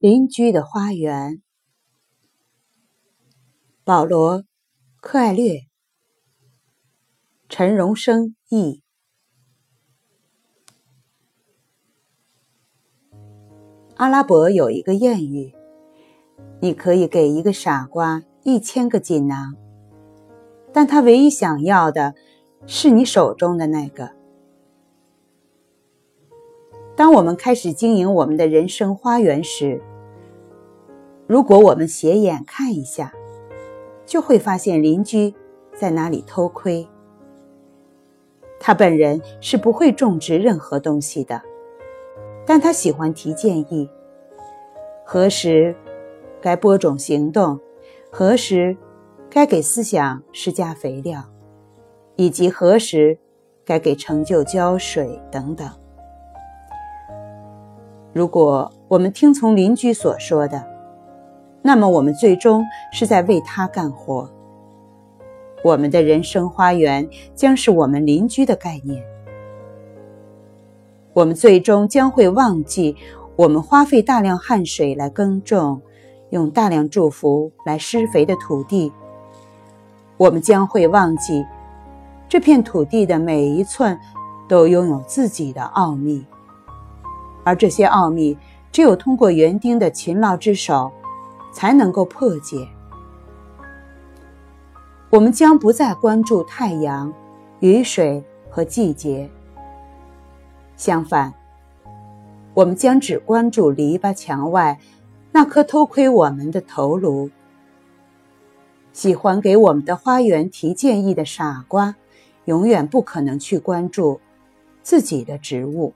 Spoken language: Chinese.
邻居的花园，保罗·克艾略、陈荣生译。阿拉伯有一个谚语：“你可以给一个傻瓜一千个锦囊，但他唯一想要的是你手中的那个。”当我们开始经营我们的人生花园时，如果我们斜眼看一下，就会发现邻居在哪里偷窥。他本人是不会种植任何东西的，但他喜欢提建议：何时该播种行动，何时该给思想施加肥料，以及何时该给成就浇水等等。如果我们听从邻居所说的，那么，我们最终是在为他干活。我们的人生花园将是我们邻居的概念。我们最终将会忘记，我们花费大量汗水来耕种，用大量祝福来施肥的土地。我们将会忘记，这片土地的每一寸都拥有自己的奥秘，而这些奥秘只有通过园丁的勤劳之手。才能够破解。我们将不再关注太阳、雨水和季节。相反，我们将只关注篱笆墙外那颗偷窥我们的头颅。喜欢给我们的花园提建议的傻瓜，永远不可能去关注自己的植物。